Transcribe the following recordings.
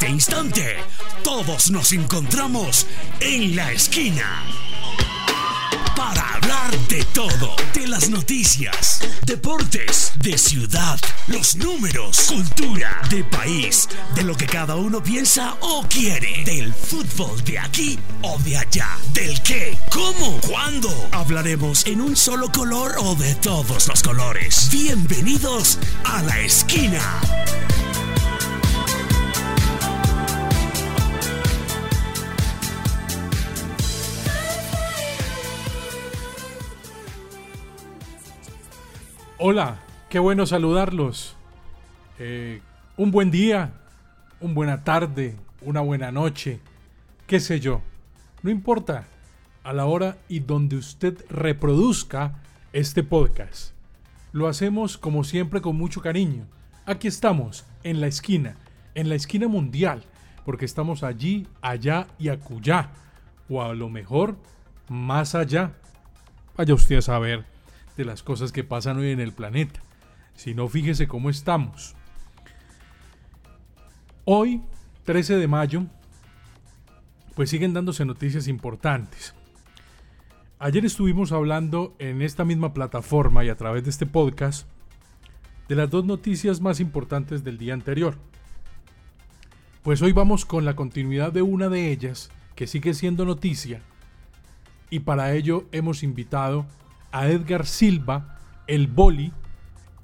este instante, todos nos encontramos en la esquina para hablar de todo, de las noticias, deportes, de ciudad, los números, cultura, de país, de lo que cada uno piensa o quiere, del fútbol de aquí o de allá, del qué, cómo, cuándo. Hablaremos en un solo color o de todos los colores. Bienvenidos a la esquina. Hola, qué bueno saludarlos. Eh, un buen día, una buena tarde, una buena noche, qué sé yo. No importa a la hora y donde usted reproduzca este podcast. Lo hacemos como siempre con mucho cariño. Aquí estamos, en la esquina, en la esquina mundial, porque estamos allí, allá y acullá, o a lo mejor más allá. Vaya usted a saber de las cosas que pasan hoy en el planeta. Si no, fíjese cómo estamos. Hoy, 13 de mayo, pues siguen dándose noticias importantes. Ayer estuvimos hablando en esta misma plataforma y a través de este podcast de las dos noticias más importantes del día anterior. Pues hoy vamos con la continuidad de una de ellas, que sigue siendo noticia, y para ello hemos invitado a Edgar Silva, el Boli,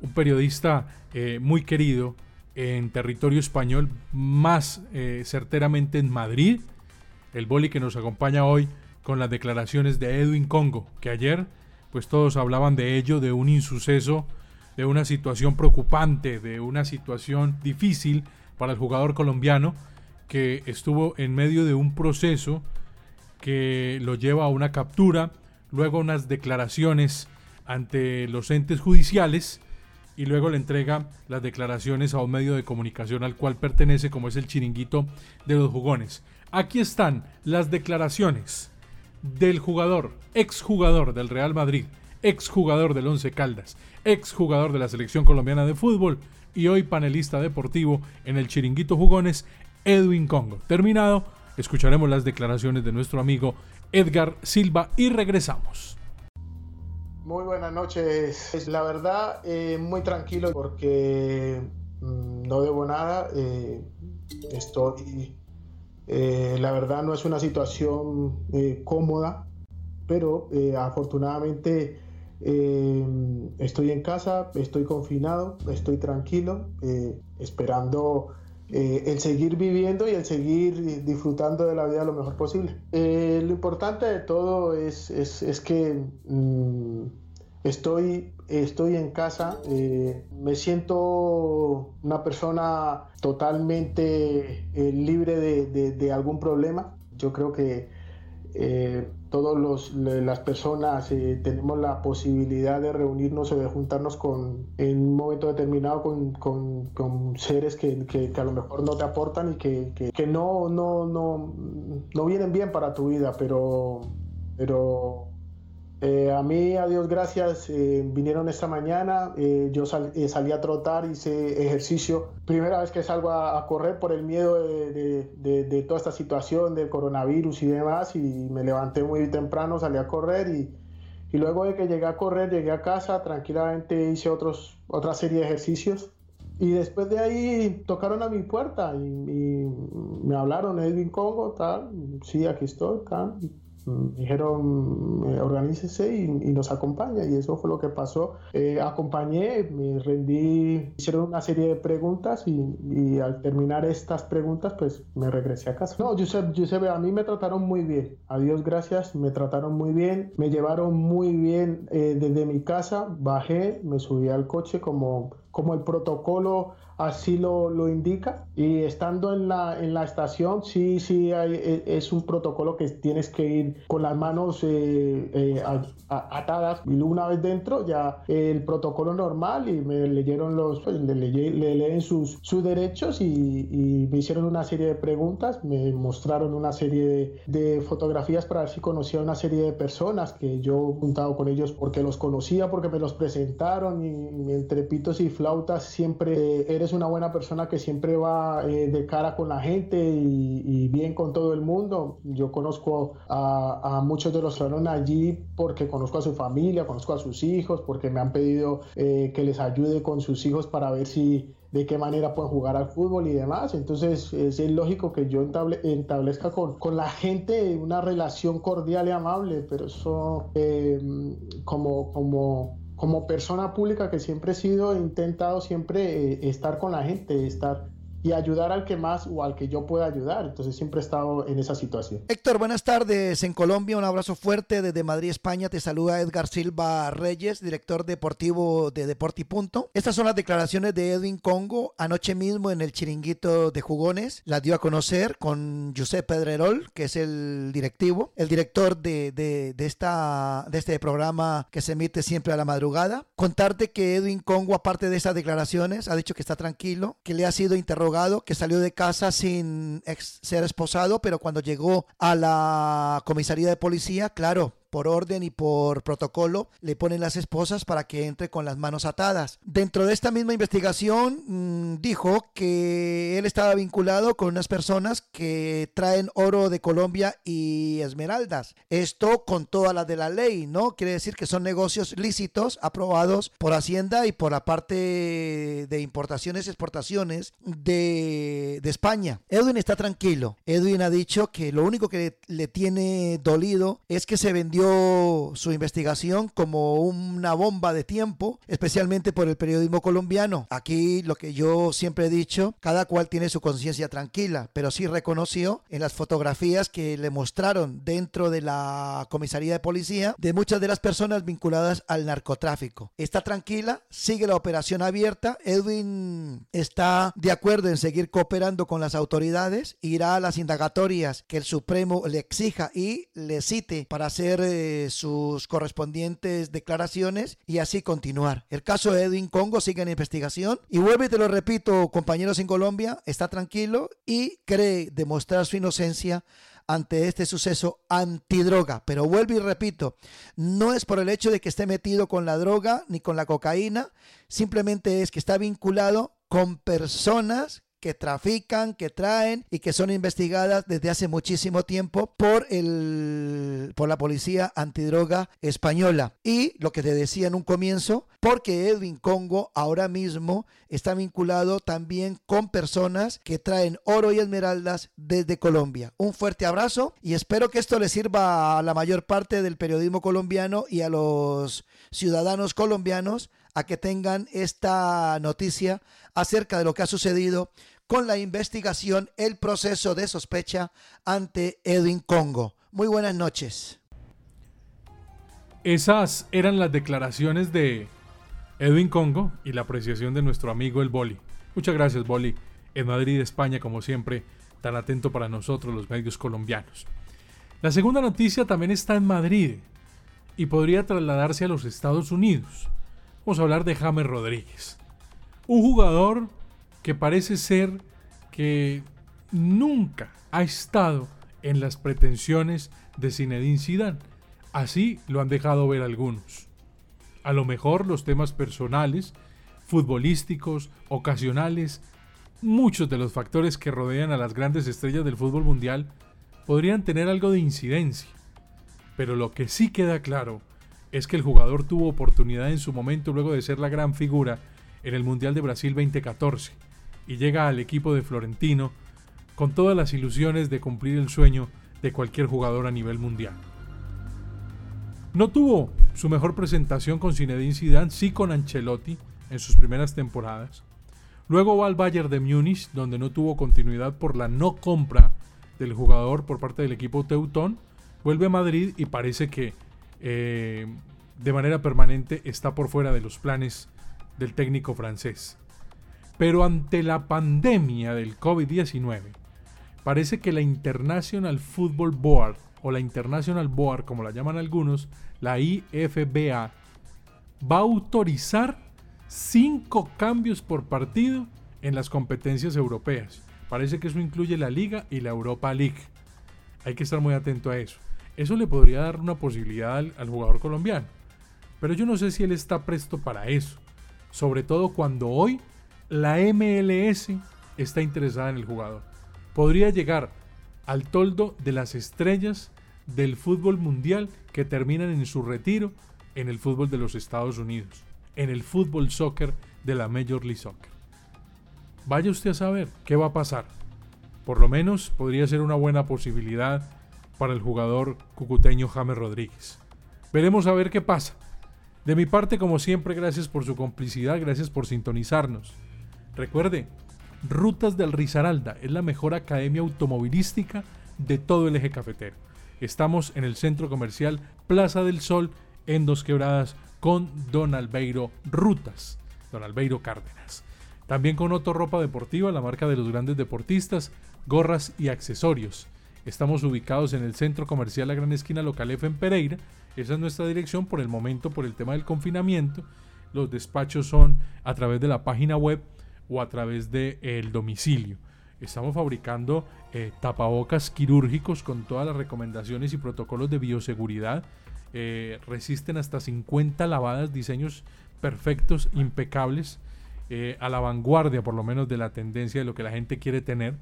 un periodista eh, muy querido en territorio español, más eh, certeramente en Madrid. El Boli que nos acompaña hoy con las declaraciones de Edwin Congo, que ayer pues todos hablaban de ello, de un insuceso, de una situación preocupante, de una situación difícil para el jugador colombiano que estuvo en medio de un proceso que lo lleva a una captura luego unas declaraciones ante los entes judiciales y luego le entrega las declaraciones a un medio de comunicación al cual pertenece como es el chiringuito de los jugones. Aquí están las declaraciones del jugador, exjugador del Real Madrid, exjugador del Once Caldas, exjugador de la selección colombiana de fútbol y hoy panelista deportivo en el chiringuito jugones, Edwin Congo. Terminado, escucharemos las declaraciones de nuestro amigo Edgar Silva y regresamos. Muy buenas noches. La verdad, eh, muy tranquilo porque mm, no debo nada. Eh, estoy, eh, la verdad, no es una situación cómoda, pero afortunadamente estoy en casa, estoy confinado, estoy tranquilo, esperando el seguir viviendo y el seguir disfrutando de la vida lo mejor posible. Eh, lo importante de todo es, es, que mm, estoy, estoy en casa, eh, me siento una persona totalmente libre de, de, algún problema. Yo creo que todas las personas eh, tenemos la posibilidad de reunirnos o de juntarnos con, en un momento determinado con, con, con seres que, que, a lo mejor no te aportan y que, que, no, no, no, no vienen bien para tu vida, pero, pero eh, a mí, a Dios gracias, eh, vinieron esta mañana, eh, yo salí a trotar, hice ejercicio, primera vez que salgo a, correr por el miedo de, de, toda esta situación del coronavirus y demás, y me levanté muy temprano, salí a correr y, y luego de que llegué a correr, llegué a casa, tranquilamente hice otros, otra serie de ejercicios. Y después de ahí tocaron a mi puerta y, y me hablaron, Edwin Congo, tal, sí, aquí estoy, tal dijeron eh, organícese y, nos acompaña y eso fue lo que pasó. Eh, acompañé, me rendí, hicieron una serie de preguntas y, al terminar estas preguntas pues me regresé a casa. No, Giuseppe, a mí me trataron muy bien, a Dios gracias, me trataron muy bien, me llevaron muy bien eh, desde mi casa, bajé, me subí al coche como, como el protocolo así lo, lo, indica. Y estando en la, en la estación, sí, sí, hay, e, es un protocolo que tienes que ir con las manos eh, eh, atadas. Y una vez dentro, ya el protocolo normal y me leyeron los, pues, le, leen sus, sus derechos y, y, me hicieron una serie de preguntas, me mostraron una serie de, fotografías para ver si conocía una serie de personas que yo juntado con ellos porque los conocía, porque me los presentaron y, entre pitos y flautas siempre eres una buena persona que siempre va eh, de cara con la gente y, bien con todo el mundo. Yo conozco a, muchos de los que fueron allí porque conozco a su familia, conozco a sus hijos, porque me han pedido eh, que les ayude con sus hijos para ver si de qué manera pueden jugar al fútbol y demás. Entonces es, lógico que yo establezca con, con, la gente una relación cordial y amable, pero eso eh, como, como, como persona pública que siempre he sido, he intentado siempre eh, estar con la gente, estar y ayudar al que más o al que yo pueda ayudar. Entonces siempre he estado en esa situación. Héctor, buenas tardes en Colombia. Un abrazo fuerte desde Madrid, España. Te saluda Edgar Silva Reyes, director deportivo de Deporti Punto. Estas son las declaraciones de Edwin Congo anoche mismo en el chiringuito de jugones. Las dio a conocer con José Pedrerol, que es el directivo, el director de, de, de, esta, de este programa que se emite siempre a la madrugada. Contarte que Edwin Congo, aparte de esas declaraciones, ha dicho que está tranquilo, que le ha sido interrogado que salió de casa sin ser esposado, pero cuando llegó a la comisaría de policía, claro, por orden y por protocolo, le ponen las esposas para que entre con las manos atadas. Dentro de esta misma investigación mm, dijo que él estaba vinculado con unas personas que traen oro de Colombia y esmeraldas. Esto con toda la de la ley, ¿no? Quiere decir que son negocios lícitos aprobados por Hacienda y por la parte de importaciones y exportaciones de, de España. Edwin está tranquilo. Edwin ha dicho que lo único que le tiene dolido es que se vendió su investigación como una bomba de tiempo, especialmente por el periodismo colombiano. Aquí lo que yo siempre he dicho, cada cual tiene su conciencia tranquila, pero sí reconoció en las fotografías que le mostraron dentro de la comisaría de policía de muchas de las personas vinculadas al narcotráfico. Está tranquila, sigue la operación abierta, Edwin está de acuerdo en seguir cooperando con las autoridades, irá a las indagatorias que el Supremo le exija y le cite para hacer sus correspondientes declaraciones y así continuar. El caso de Edwin Congo sigue en investigación y vuelve y te lo repito, compañeros en Colombia, está tranquilo y cree demostrar su inocencia ante este suceso antidroga. Pero vuelvo y repito, no es por el hecho de que esté metido con la droga ni con la cocaína, simplemente es que está vinculado con personas que trafican, que traen y que son investigadas desde hace muchísimo tiempo por el por la policía antidroga española. Y lo que te decía en un comienzo, porque Edwin Congo ahora mismo está vinculado también con personas que traen oro y esmeraldas desde Colombia. Un fuerte abrazo y espero que esto le sirva a la mayor parte del periodismo colombiano y a los ciudadanos colombianos a que tengan esta noticia acerca de lo que ha sucedido con la investigación, el proceso de sospecha ante Edwin Congo. Muy buenas noches. Esas eran las declaraciones de Edwin Congo y la apreciación de nuestro amigo el Boli. Muchas gracias, Boli. En Madrid, España, como siempre, tan atento para nosotros los medios colombianos. La segunda noticia también está en Madrid y podría trasladarse a los Estados Unidos. Vamos a hablar de James Rodríguez. Un jugador que parece ser que nunca ha estado en las pretensiones de Zinedine Zidane. Así lo han dejado ver algunos. A lo mejor los temas personales, futbolísticos, ocasionales, muchos de los factores que rodean a las grandes estrellas del fútbol mundial podrían tener algo de incidencia. Pero lo que sí queda claro es que el jugador tuvo oportunidad en su momento luego de ser la gran figura en el Mundial de Brasil 2014 y llega al equipo de Florentino con todas las ilusiones de cumplir el sueño de cualquier jugador a nivel mundial. No tuvo su mejor presentación con Zinedine Zidane, sí con Ancelotti en sus primeras temporadas. Luego va al Bayern de Múnich, donde no tuvo continuidad por la no compra del jugador por parte del equipo Teutón. Vuelve a Madrid y parece que eh, de manera permanente está por fuera de los planes del técnico francés. Pero ante la pandemia del COVID-19, parece que la International Football Board, o la International Board como la llaman algunos, la IFBA, va a autorizar cinco cambios por partido en las competencias europeas. Parece que eso incluye la Liga y la Europa League. Hay que estar muy atento a eso. Eso le podría dar una posibilidad al, jugador colombiano. Pero yo no sé si él está presto para eso sobre todo cuando hoy la MLS está interesada en el jugador. Podría llegar al toldo de las estrellas del fútbol mundial que terminan en su retiro en el fútbol de los Estados Unidos, en el fútbol soccer de la Major League Soccer. Vaya usted a saber qué va a pasar. Por lo menos podría ser una buena posibilidad para el jugador cucuteño James Rodríguez. Veremos a ver qué pasa. De mi parte, como siempre, gracias por su complicidad, gracias por sintonizarnos. Recuerde, Rutas del Risaralda es la mejor academia automovilística de todo el eje cafetero. Estamos en el centro comercial Plaza del Sol, en Dos Quebradas, con Don Albeiro Rutas, Don Albeiro Cárdenas. También con Otto Ropa Deportiva, la marca de los grandes deportistas, gorras y accesorios. Estamos ubicados en el centro comercial La Gran Esquina Local F en Pereira. Esa es nuestra dirección por el momento, por el tema del confinamiento. Los despachos son a través de la página web o a través del domicilio. Estamos fabricando eh, tapabocas quirúrgicos con todas las recomendaciones y protocolos de bioseguridad. Eh, resisten hasta 50 lavadas, diseños perfectos, impecables, eh, a la vanguardia por lo menos de la tendencia de lo que la gente quiere tener.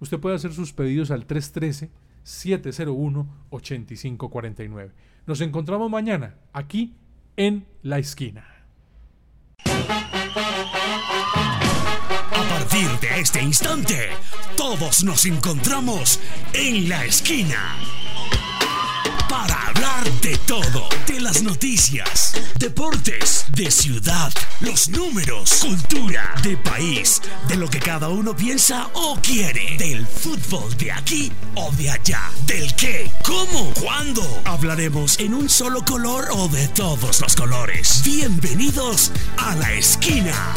Usted puede hacer sus pedidos al 313-701-8549. Nos encontramos mañana aquí en La Esquina. de este instante, todos nos encontramos en la esquina de todo, de las noticias, deportes, de ciudad, los números, cultura, de país, de lo que cada uno piensa o quiere, del fútbol de aquí o de allá, del qué, cómo, cuándo. Hablaremos en un solo color o de todos los colores. Bienvenidos a la esquina.